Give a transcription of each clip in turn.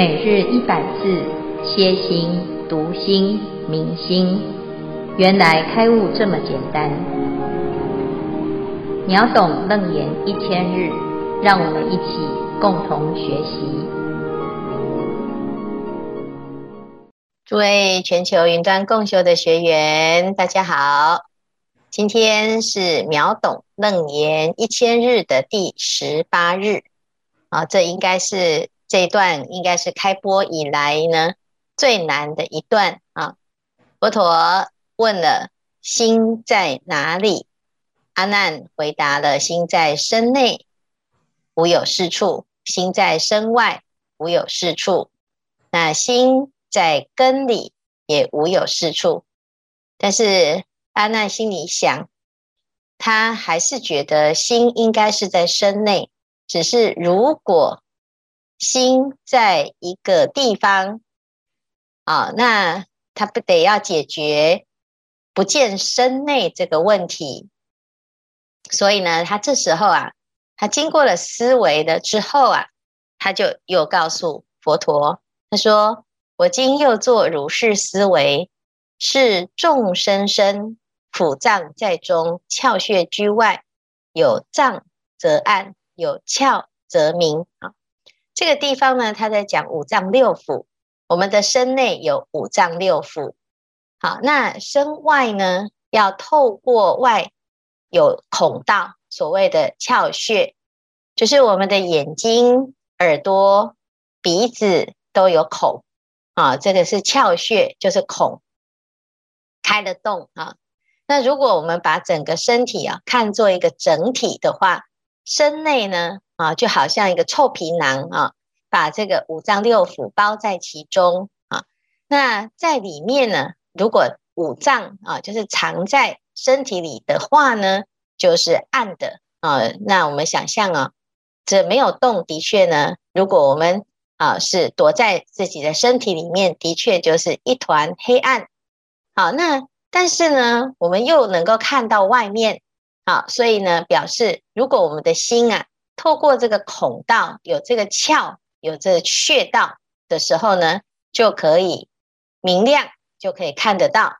每日一百字，歇心、读心、明心，原来开悟这么简单。秒懂楞严一千日，让我们一起共同学习。诸位全球云端共修的学员，大家好，今天是秒懂楞严一千日的第十八日，啊，这应该是。这一段应该是开播以来呢最难的一段啊！佛陀问了：“心在哪里？”阿难回答了：“心在身内，无有是处；心在身外，无有是处。那心在根里，也无有是处。”但是阿难心里想，他还是觉得心应该是在身内，只是如果。心在一个地方，啊，那他不得要解决不见身内这个问题。所以呢，他这时候啊，他经过了思维了之后啊，他就又告诉佛陀，他说：“我今又作如是思维，是众生身，腑脏在中，窍穴居外，有脏则暗，有窍则明。”啊。这个地方呢，他在讲五脏六腑。我们的身内有五脏六腑，好，那身外呢，要透过外有孔道，所谓的窍穴，就是我们的眼睛、耳朵、鼻子都有孔啊，这个是窍穴，就是孔开得动啊。那如果我们把整个身体啊看作一个整体的话，身内呢？啊，就好像一个臭皮囊啊，把这个五脏六腑包在其中啊。那在里面呢，如果五脏啊，就是藏在身体里的话呢，就是暗的啊。那我们想象啊，这没有动，的确呢，如果我们啊是躲在自己的身体里面，的确就是一团黑暗。好，那但是呢，我们又能够看到外面，好，所以呢，表示如果我们的心啊。透过这个孔道，有这个窍，有这个穴道的时候呢，就可以明亮，就可以看得到。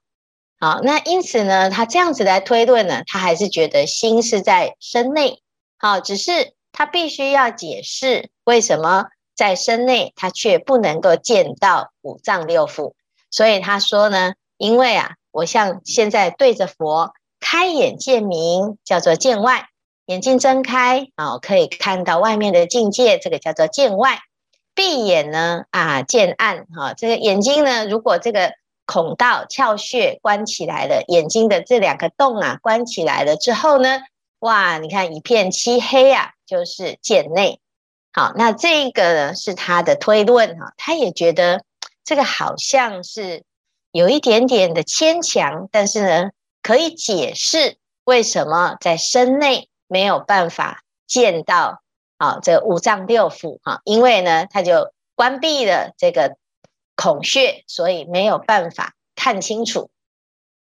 好，那因此呢，他这样子来推论呢，他还是觉得心是在身内。好，只是他必须要解释为什么在身内，他却不能够见到五脏六腑。所以他说呢，因为啊，我像现在对着佛开眼见明，叫做见外。眼睛睁开啊，可以看到外面的境界，这个叫做见外。闭眼呢啊，见暗哈。这个眼睛呢，如果这个孔道窍穴关起来了，眼睛的这两个洞啊关起来了之后呢，哇，你看一片漆黑啊，就是见内。好，那这个呢是他的推论哈，他也觉得这个好像是有一点点的牵强，但是呢可以解释为什么在身内。没有办法见到啊，这五脏六腑哈，因为呢，他就关闭了这个孔穴，所以没有办法看清楚。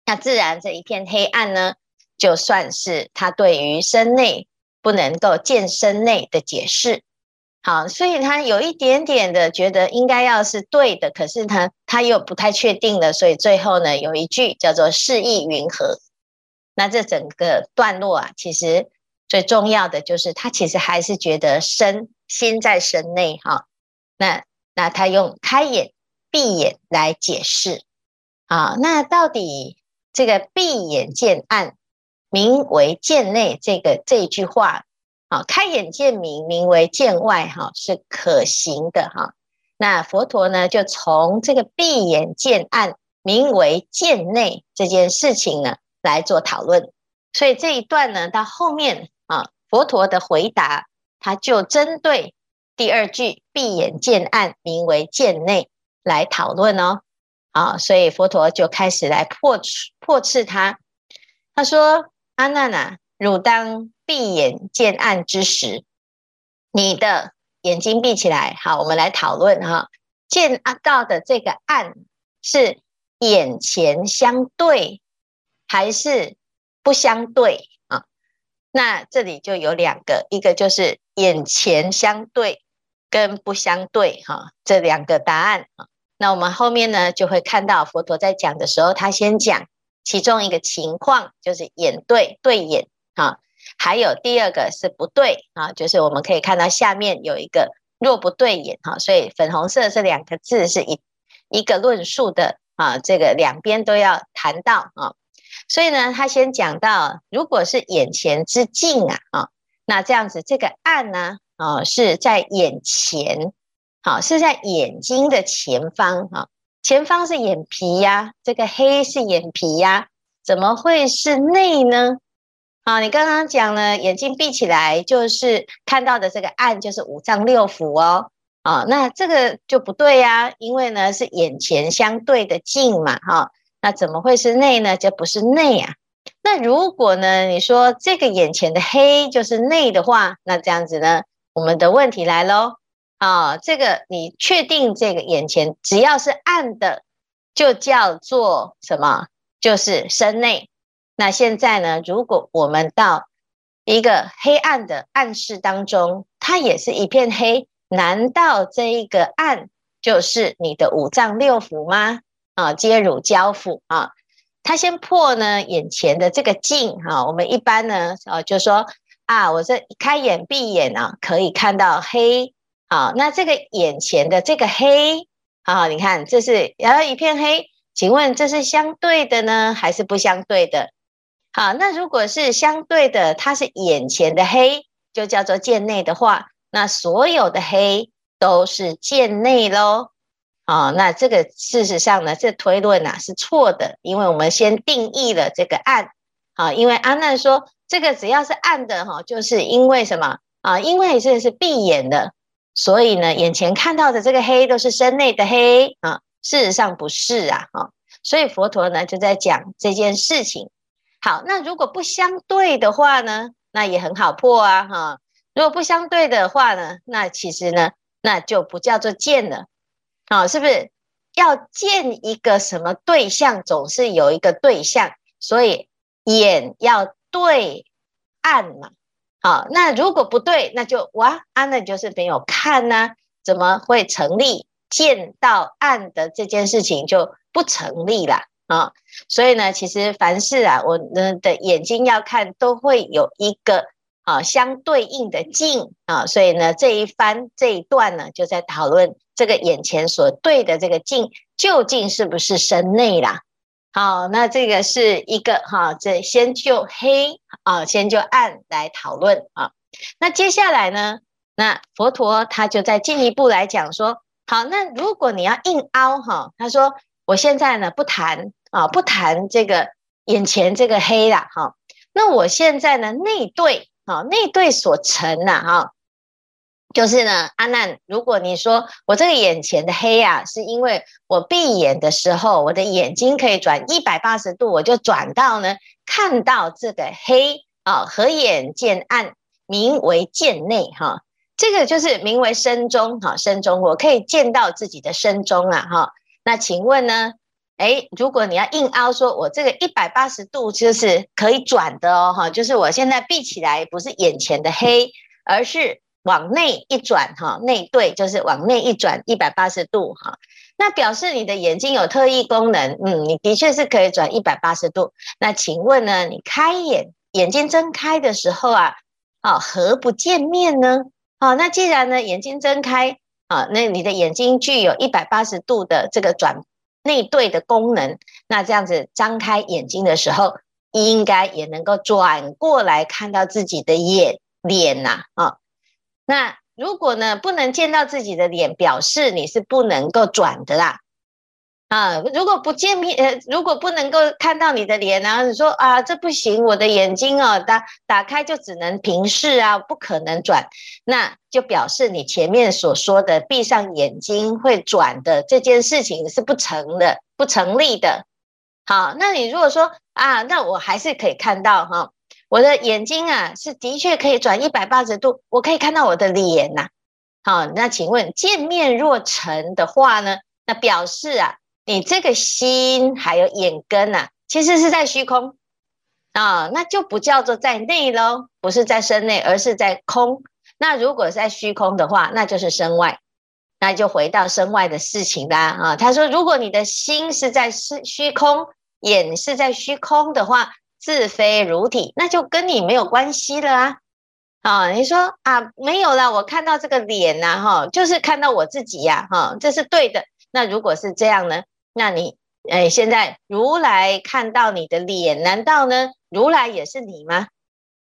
那自然这一片黑暗呢，就算是他对于身内不能够见身内的解释。好，所以他有一点点的觉得应该要是对的，可是他他又不太确定了，所以最后呢，有一句叫做“是意云何”。那这整个段落啊，其实。最重要的就是他其实还是觉得身心在身内哈，那那他用开眼闭眼来解释啊，那到底这个闭眼见暗名为见内这个这一句话啊，开眼见明名为见外哈，是可行的哈。那佛陀呢就从这个闭眼见暗名为见内这件事情呢来做讨论，所以这一段呢到后面。佛陀的回答，他就针对第二句“闭眼见暗，名为见内”来讨论哦。啊，所以佛陀就开始来破破斥他。他说：“阿难啊，汝当闭眼见暗之时，你的眼睛闭起来。好，我们来讨论哈，见到的这个暗是眼前相对，还是不相对？”那这里就有两个，一个就是眼前相对，跟不相对哈，这两个答案啊。那我们后面呢就会看到佛陀在讲的时候，他先讲其中一个情况，就是眼对对眼啊，还有第二个是不对啊，就是我们可以看到下面有一个若不对眼哈，所以粉红色这两个字是一一个论述的啊，这个两边都要谈到啊。所以呢，他先讲到，如果是眼前之境啊啊，那这样子这个暗呢？啊，是在眼前，好，是在眼睛的前方，哈，前方是眼皮呀，这个黑是眼皮呀，怎么会是内呢？啊，你刚刚讲了，眼睛闭起来就是看到的这个暗，就是五脏六腑哦，啊，那这个就不对呀，因为呢是眼前相对的境嘛，哈，那怎么会是内呢？这不是内啊。那如果呢，你说这个眼前的黑就是内的话，那这样子呢？我们的问题来喽，啊，这个你确定这个眼前只要是暗的，就叫做什么？就是身内。那现在呢，如果我们到一个黑暗的暗室当中，它也是一片黑，难道这一个暗就是你的五脏六腑吗？啊，皆汝交付啊，他先破呢眼前的这个境哈，我们一般呢，啊，就说。啊，我这开眼闭眼啊，可以看到黑。好，那这个眼前的这个黑，啊，你看这是然后一片黑，请问这是相对的呢，还是不相对的？好，那如果是相对的，它是眼前的黑，就叫做见内的话，那所有的黑都是见内喽。啊，那这个事实上呢，这推论啊是错的，因为我们先定义了这个暗。啊，因为阿难说。这个只要是暗的哈，就是因为什么啊？因为这是闭眼的，所以呢，眼前看到的这个黑都是身内的黑啊。事实上不是啊，哈。所以佛陀呢就在讲这件事情。好，那如果不相对的话呢，那也很好破啊，哈。如果不相对的话呢，那其实呢，那就不叫做见了，啊，是不是？要见一个什么对象，总是有一个对象，所以眼要。对暗嘛，好，那如果不对，那就哇，啊，那就是没有看呢、怎么会成立见到暗的这件事情就不成立了啊？所以呢，其实凡事啊，我们的眼睛要看，都会有一个啊相对应的境啊，所以呢，这一番这一段呢，就在讨论这个眼前所对的这个境究竟是不是身内啦。好，那这个是一个哈，这先就黑啊，先就暗来讨论啊。那接下来呢，那佛陀他就再进一步来讲说，好，那如果你要硬凹哈，他说我现在呢不谈啊，不谈这个眼前这个黑啦哈，那我现在呢内对啊，内对所成呐哈。就是呢，阿难，如果你说我这个眼前的黑啊，是因为我闭眼的时候，我的眼睛可以转一百八十度，我就转到呢，看到这个黑啊，合眼见暗，名为见内哈。这个就是名为身中哈，身中我可以见到自己的身中啊哈。那请问呢，诶，如果你要硬凹说，我这个一百八十度就是可以转的哦哈，就是我现在闭起来不是眼前的黑，而是。往内一转，哈，内对就是往内一转一百八十度，哈，那表示你的眼睛有特异功能，嗯，你的确是可以转一百八十度。那请问呢，你开眼，眼睛睁开的时候啊，啊，何不见面呢？啊，那既然呢，眼睛睁开，啊，那你的眼睛具有一百八十度的这个转内对的功能，那这样子张开眼睛的时候，应该也能够转过来看到自己的眼脸呐，啊。那如果呢，不能见到自己的脸，表示你是不能够转的啦。啊，如果不见面，呃，如果不能够看到你的脸，然后你说啊，这不行，我的眼睛哦，打打开就只能平视啊，不可能转，那就表示你前面所说的闭上眼睛会转的这件事情是不成的，不成立的。好，那你如果说啊，那我还是可以看到哈。我的眼睛啊，是的确可以转一百八十度，我可以看到我的脸呐。好，那请问见面若成的话呢？那表示啊，你这个心还有眼根呐，其实是在虚空啊，那就不叫做在内喽，不是在身内，而是在空。那如果在虚空的话，那就是身外，那就回到身外的事情啦啊。他说，如果你的心是在虚虚空，眼是在虚空的话，自非如体，那就跟你没有关系了啊。啊，你说啊，没有啦，我看到这个脸呐，哈，就是看到我自己呀，哈，这是对的。那如果是这样呢？那你，哎，现在如来看到你的脸，难道呢，如来也是你吗？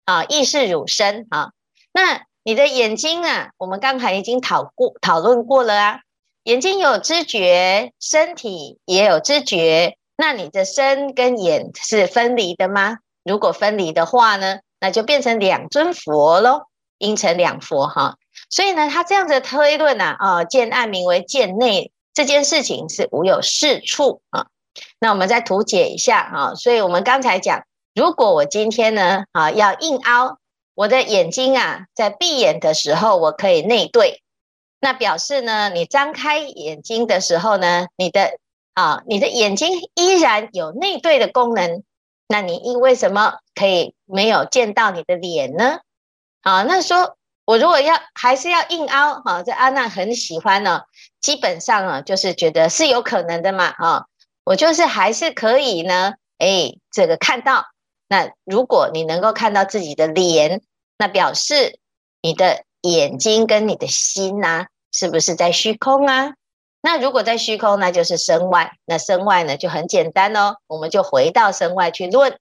啊，亦是汝身啊。那你的眼睛啊，我们刚才已经讨过讨论过了啊。眼睛有知觉，身体也有知觉。那你的身跟眼是分离的吗？如果分离的话呢，那就变成两尊佛喽，应成两佛哈。所以呢，他这样子推论呐，啊，见暗名为见内，这件事情是无有是处啊。那我们再图解一下啊。所以我们刚才讲，如果我今天呢，啊，要硬凹。我的眼睛啊，在闭眼的时候，我可以内对，那表示呢，你张开眼睛的时候呢，你的啊，你的眼睛依然有内对的功能，那你因为什么可以没有见到你的脸呢？啊，那说我如果要还是要硬凹，哈、啊，这阿难很喜欢呢、基本上啊，就是觉得是有可能的嘛，啊，我就是还是可以呢，哎，这个看到。那如果你能够看到自己的脸，那表示你的眼睛跟你的心呐、啊，是不是在虚空啊？那如果在虚空，那就是身外。那身外呢，就很简单哦，我们就回到身外去论。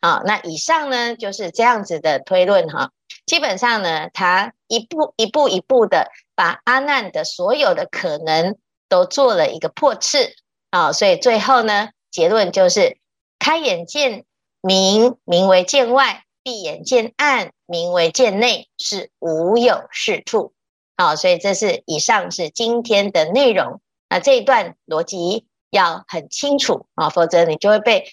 好，那以上呢就是这样子的推论哈。基本上呢，他一步一步一步的把阿难的所有的可能都做了一个破斥啊，所以最后呢，结论就是开眼见。明名为见外，闭眼见暗，名为见内，是无有是处。好，所以这是以上是今天的内容。那这一段逻辑要很清楚啊，否则你就会被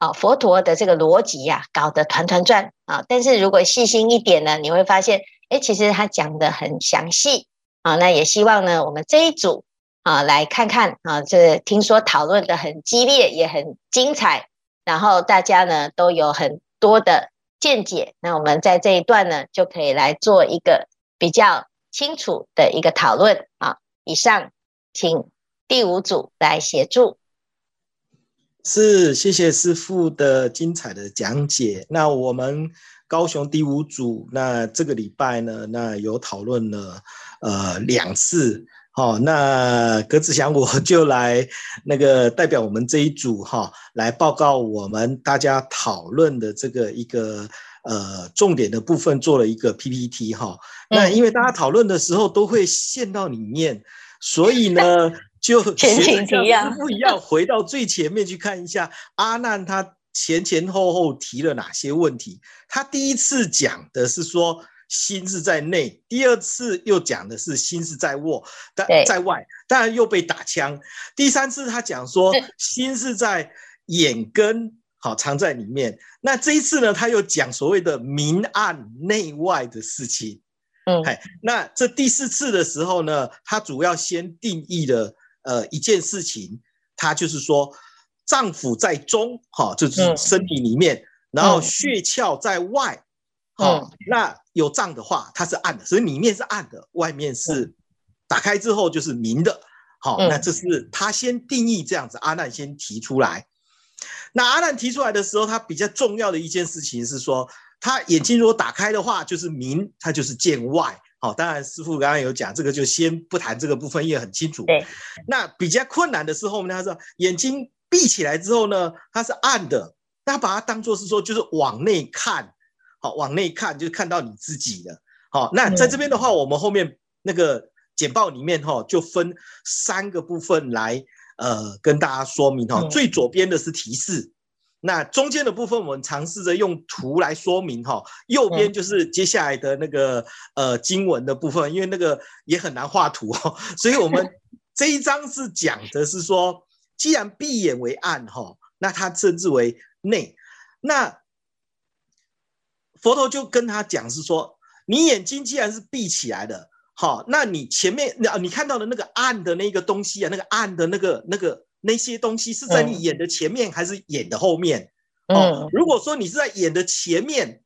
啊佛陀的这个逻辑呀搞得团团转啊。但是如果细心一点呢，你会发现，哎，其实他讲的很详细啊。那也希望呢，我们这一组啊来看看啊，这听说讨论的很激烈，也很精彩。然后大家呢都有很多的见解，那我们在这一段呢就可以来做一个比较清楚的一个讨论啊。以上，请第五组来协助。是，谢谢师父的精彩的讲解。那我们高雄第五组，那这个礼拜呢，那有讨论了呃两次。好，那葛子祥，我 就来那个代表我们这一组哈，来报告我们大家讨论的这个一个呃重点的部分，做了一个 PPT 哈。那因为大家讨论的时候都会陷到里面，所以呢，就学的像师父一样，回到最前面去看一下阿难他前前后后提了哪些问题。他第一次讲的是说。心是在内，第二次又讲的是心是在握，但在外，当然又被打枪。第三次他讲说心是在眼根，好藏在里面。那这一次呢，他又讲所谓的明暗内外的事情。嗯，那这第四次的时候呢，他主要先定义了呃一件事情，他就是说脏腑在中，哈，就是身体里面，然后血窍在外。哦，那有脏的话，它是暗的，所以里面是暗的，外面是打开之后就是明的。好，那这是他先定义这样子，阿难先提出来。那阿难提出来的时候，他比较重要的一件事情是说，他眼睛如果打开的话，就是明，他就是见外。好，当然师傅刚刚有讲这个，就先不谈这个部分，也很清楚。对，那比较困难的是后面他说，眼睛闭起来之后呢，它是暗的，那把它当做是说，就是往内看。好，往内看就看到你自己了。好，那在这边的话，我们后面那个简报里面哈，就分三个部分来呃跟大家说明哈。最左边的是提示，那中间的部分我们尝试着用图来说明哈。右边就是接下来的那个呃经文的部分，因为那个也很难画图哦，所以我们 这一章是讲的是说，既然闭眼为暗哈，那它称之为内，那。佛陀就跟他讲是说，你眼睛既然是闭起来的，好，那你前面那你看到的那个暗的那个东西啊，那个暗的那个那个那些东西是在你眼的前面还是眼的后面？哦，如果说你是在眼的前面，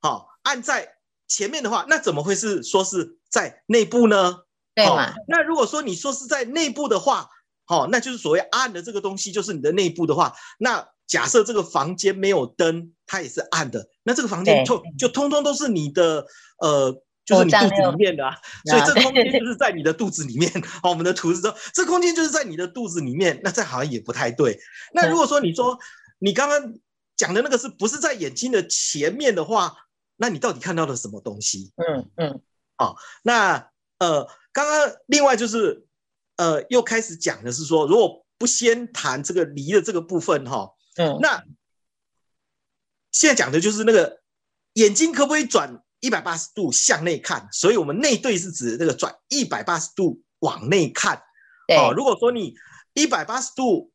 好，按在前面的话，那怎么会是说是在内部呢？对嘛、哦？那如果说你说是在内部的话，好、哦，那就是所谓暗的这个东西，就是你的内部的话，那假设这个房间没有灯，它也是暗的，那这个房间就就通通都是你的呃。就是你肚子里面的啊，所以这个空间就是在你的肚子里面。好，我们的图是说，这空间就是在你的肚子里面，那这好像也不太对。那如果说你说你刚刚讲的那个是不是在眼睛的前面的话，那你到底看到了什么东西？嗯嗯。好，那呃，刚刚另外就是呃，又开始讲的是说，如果不先谈这个离的这个部分哈，嗯，那现在讲的就是那个眼睛可不可以转？一百八十度向内看，所以我们内对是指这个转一百八十度往内看。哦，如果说你一百八十度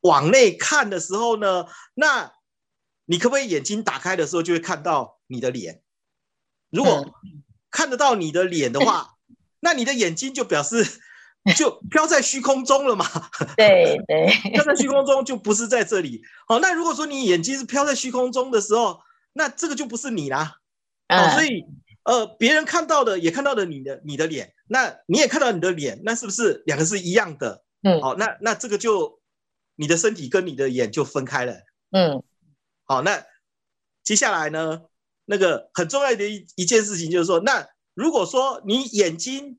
往内看的时候呢，那你可不可以眼睛打开的时候就会看到你的脸？如果看得到你的脸的话，嗯、那你的眼睛就表示 就飘在虚空中了嘛？对对，飘在虚空中就不是在这里。好，那如果说你眼睛是飘在虚空中的时候，那这个就不是你啦。哦，所以，呃，别人看到的也看到了你的你的脸，那你也看到你的脸，那是不是两个是一样的？嗯，好，那那这个就你的身体跟你的眼就分开了。嗯，好，那接下来呢，那个很重要的一一件事情就是说，那如果说你眼睛，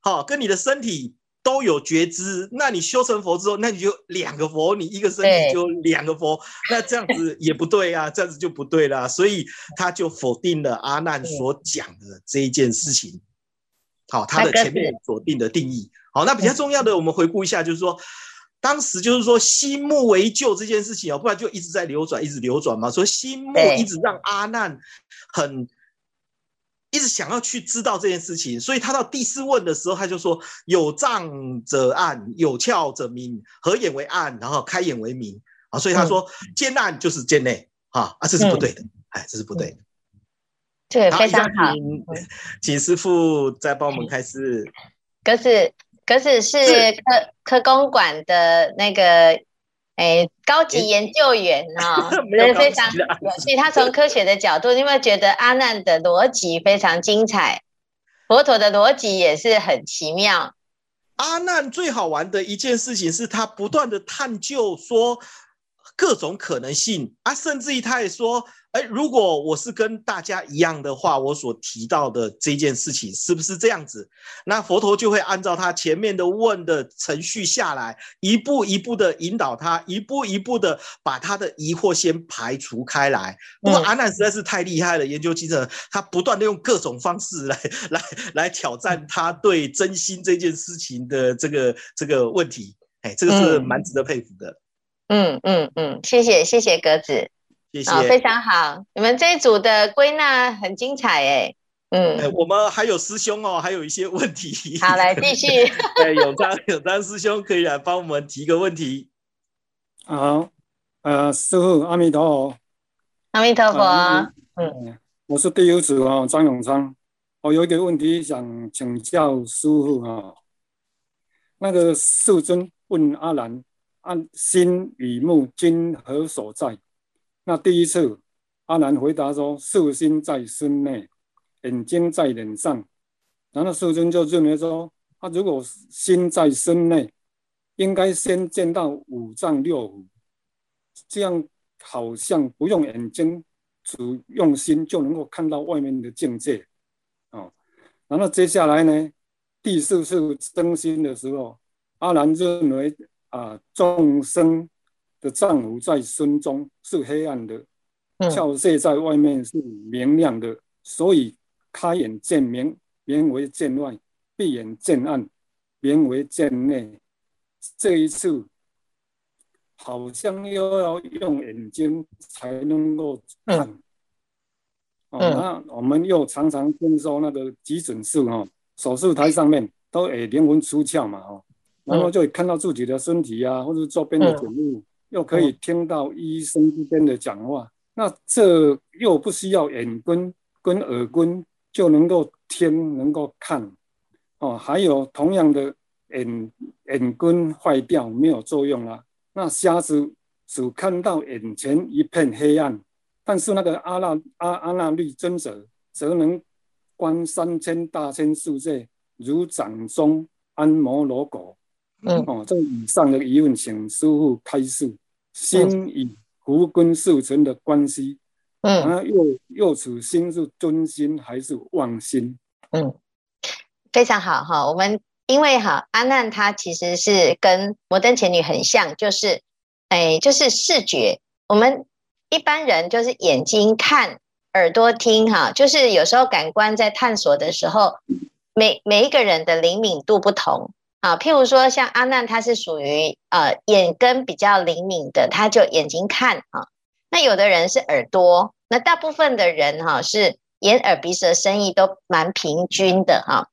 好，跟你的身体。都有觉知，那你修成佛之后，那你就两个佛，你一个身体就两个佛，那这样子也不对啊，这样子就不对啦，所以他就否定了阿难所讲的这一件事情。好，他的前面所定的定义。好，那比较重要的，我们回顾一下，就是说，当时就是说心目为旧这件事情啊，不然就一直在流转，一直流转嘛，所以心目一直让阿难很。一直想要去知道这件事情，所以他到第四问的时候，他就说：“有障者暗，有窍者明。合眼为暗，然后开眼为明。”啊，所以他说：“见、嗯、暗就是见内。”啊，啊，这是不对的，哎、嗯，这是不对的。对，非常好。请师傅再帮我们开始。格子，格子是科科公馆的那个。哎，高级研究员啊、哦，非常有趣。他从科学的角度，你有没有觉得阿难的逻辑非常精彩？佛陀的逻辑也是很奇妙。阿难最好玩的一件事情是他不断的探究说各种可能性啊，甚至于他也说。哎，如果我是跟大家一样的话，我所提到的这件事情是不是这样子？那佛陀就会按照他前面的问的程序下来，一步一步的引导他，一步一步的把他的疑惑先排除开来。不过阿难实在是太厉害了，研究精神，他不断的用各种方式来来来挑战他对真心这件事情的这个这个问题。哎，这个是蛮值得佩服的。嗯嗯嗯，谢谢谢谢格子。谢谢、哦，非常好。你们这一组的归纳很精彩哎，嗯、欸，我们还有师兄哦，还有一些问题。好，来继续。对，永璋永璋师兄可以来帮我们提个问题。好，呃，师傅阿弥陀佛。阿弥陀佛。嗯，嗯我是第一组哦，张永昌。我有一个问题想请教师父啊。那个世尊问阿难：按心与目今何所在？那第一次，阿难回答说：“色心在身内，眼睛在脸上。”然后世尊就认为说：“他、啊、如果心在身内，应该先见到五脏六腑，这样好像不用眼睛，只用心就能够看到外面的境界。”哦，然后接下来呢，第四次生心的时候，阿难认为啊，众生。的丈夫在身中是黑暗的，窍穴在外面是明亮的，嗯、所以开眼见明，名为见外；闭眼见暗，名为见内。这一次好像又要用眼睛才能够看。嗯哦、那我们又常常听说那个急诊室哈，手术台上面都会灵魂出窍嘛哈，然后就会看到自己的身体啊，或者周边的景物。嗯又可以听到医生之间的讲话，那这又不需要眼根跟耳根就能够听，能够看，哦，还有同样的眼眼根坏掉没有作用了，那瞎子只看到眼前一片黑暗，但是那个阿那阿阿那律尊者则能观三千大千世界，如掌中安摩罗果。嗯，哦，这以上的疑问，请师傅开示。心与福根受存的关系，嗯，啊，又又此心是真心还是妄心？嗯，非常好哈。我们因为哈阿难他其实是跟摩登前女很像，就是哎，就是视觉。我们一般人就是眼睛看，耳朵听哈，就是有时候感官在探索的时候，每每一个人的灵敏度不同。啊，譬如说像阿难，他是属于呃眼根比较灵敏的，他就眼睛看啊。那有的人是耳朵，那大部分的人哈、是眼耳鼻舌身意都蛮平均的哈、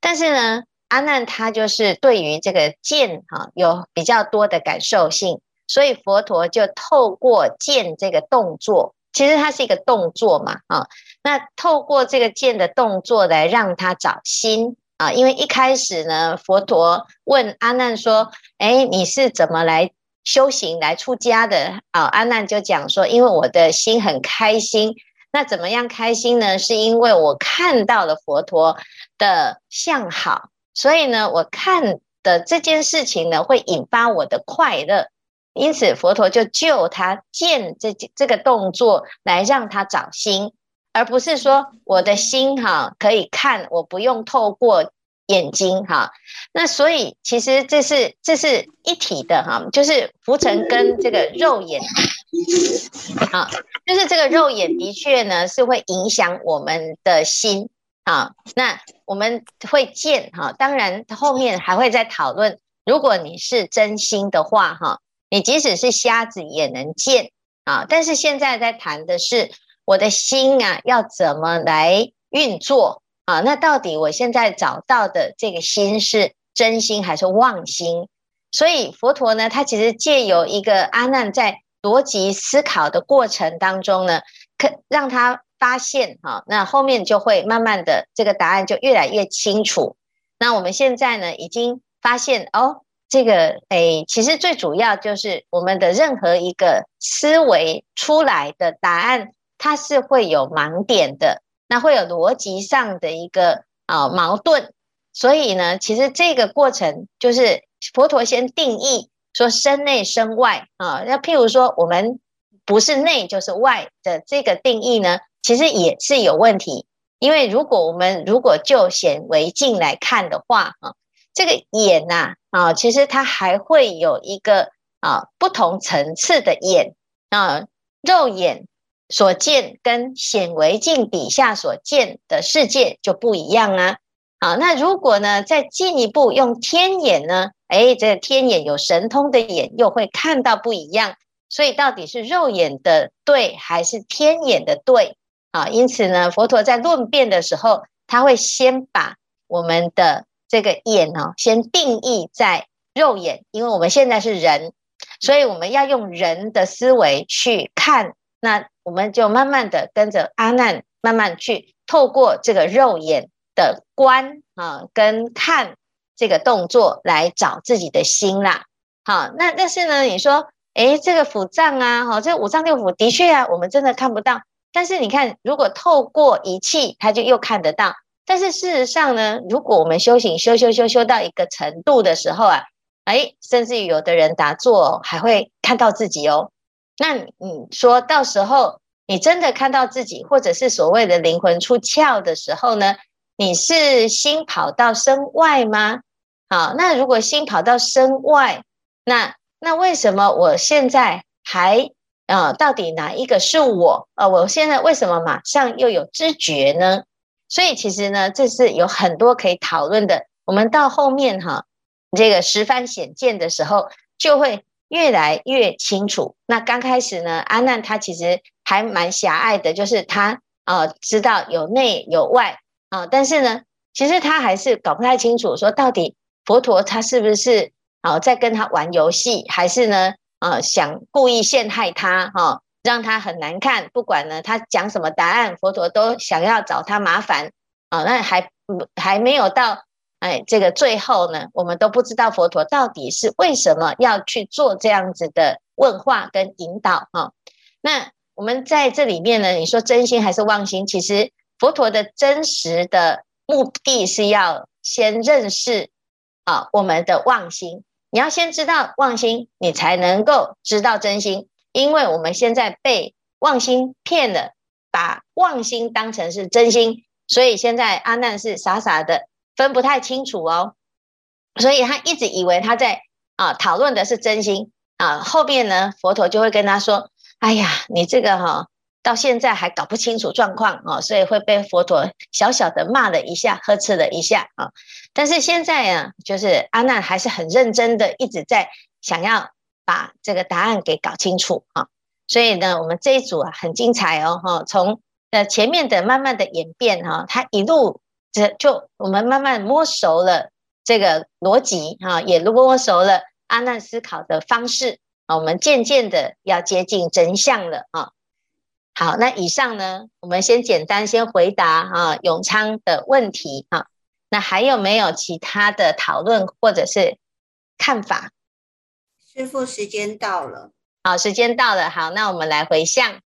但是呢，阿难他就是对于这个见哈、有比较多的感受性，所以佛陀就透过见这个动作，其实它是一个动作嘛啊。那透过这个见的动作来让他找心。啊，因为一开始呢，佛陀问阿难说：“哎，你是怎么来修行、来出家的？”啊，阿难就讲说：“因为我的心很开心。那怎么样开心呢？是因为我看到了佛陀的相好，所以呢，我看的这件事情呢，会引发我的快乐。因此，佛陀就救他见这这个动作来让他找心。”而不是说我的心哈可以看，我不用透过眼睛哈。那所以其实这是这是一体的哈，就是浮尘跟这个肉眼啊，就是这个肉眼的确呢是会影响我们的心啊。那我们会见哈，当然后面还会再讨论，如果你是真心的话哈，你即使是瞎子也能见啊。但是现在在谈的是。我的心啊，要怎么来运作啊？那到底我现在找到的这个心是真心还是妄心？所以佛陀呢，他其实借由一个阿难在逻辑思考的过程当中呢，可让他发现哈，那后面就会慢慢的这个答案就越来越清楚。那我们现在呢，已经发现哦，这个诶，其实最主要就是我们的任何一个思维出来的答案。它是会有盲点的，那会有逻辑上的一个啊矛盾，所以呢，其实这个过程就是佛陀先定义说身内身外啊，那譬如说我们不是内就是外的这个定义呢，其实也是有问题，因为如果我们如果就显微镜来看的话啊，这个眼呐啊，其实它还会有一个啊不同层次的眼啊，肉眼。所见跟显微镜底下所见的世界就不一样啊！好，那如果呢，再进一步用天眼呢？诶，这个天眼有神通的眼，又会看到不一样。所以到底是肉眼的对，还是天眼的对？啊，因此呢，佛陀在论辩的时候，他会先把我们的这个眼呢，先定义在肉眼，因为我们现在是人，所以我们要用人的思维去看那。我们就慢慢的跟着阿难，慢慢去透过这个肉眼的观啊，跟看这个动作来找自己的心啦。好，那但是呢，你说，诶，这个腑脏啊，哈，这五脏六腑的确啊，我们真的看不到。但是你看，如果透过仪器，它就又看得到。但是事实上呢，如果我们修行修修修修到一个程度的时候啊，诶，甚至于有的人打坐还会看到自己哦。那你说到时候你真的看到自己，或者是所谓的灵魂出窍的时候呢？你是心跑到身外吗？好，那如果心跑到身外，那那为什么我现在还呃，到底哪一个是我？呃，我现在为什么马上又有知觉呢？所以其实呢，这是有很多可以讨论的。我们到后面哈，这个十番显见的时候就会。越来越清楚。那刚开始呢，阿难他其实还蛮狭隘的，就是他啊、知道有内有外啊、但是呢，其实他还是搞不太清楚，说到底佛陀他是不是啊、在跟他玩游戏，还是呢啊、想故意陷害他哈、让他很难看。不管呢他讲什么答案，佛陀都想要找他麻烦啊、那还还没有到。哎，这个最后呢，我们都不知道佛陀到底是为什么要去做这样子的问话跟引导哈。那我们在这里面呢，你说真心还是妄心？其实佛陀的真实的目的是要先认识啊我们的妄心，你要先知道妄心，你才能够知道真心，因为我们现在被妄心骗了，把妄心当成是真心，所以现在阿难是傻傻的分不太清楚哦，所以他一直以为他在啊讨论的是真心啊，后面呢佛陀就会跟他说：“哎呀，你这个哈、哦。”到现在还搞不清楚状况哦，所以会被佛陀小小的骂了一下，呵斥了一下啊。但是现在啊，就是阿难还是很认真的，一直在想要把这个答案给搞清楚啊。所以呢，我们这一组啊很精彩哦，哈，从呃前面的慢慢的演变哈，他一路这就我们慢慢摸熟了这个逻辑哈，也摸熟了阿难思考的方式啊，我们渐渐的要接近真相了啊。好，那以上呢，我们先简单先回答啊永昌的问题啊。那还有没有其他的讨论或者是看法？师傅，时间到了。好，时间到了。好，那我们来回向。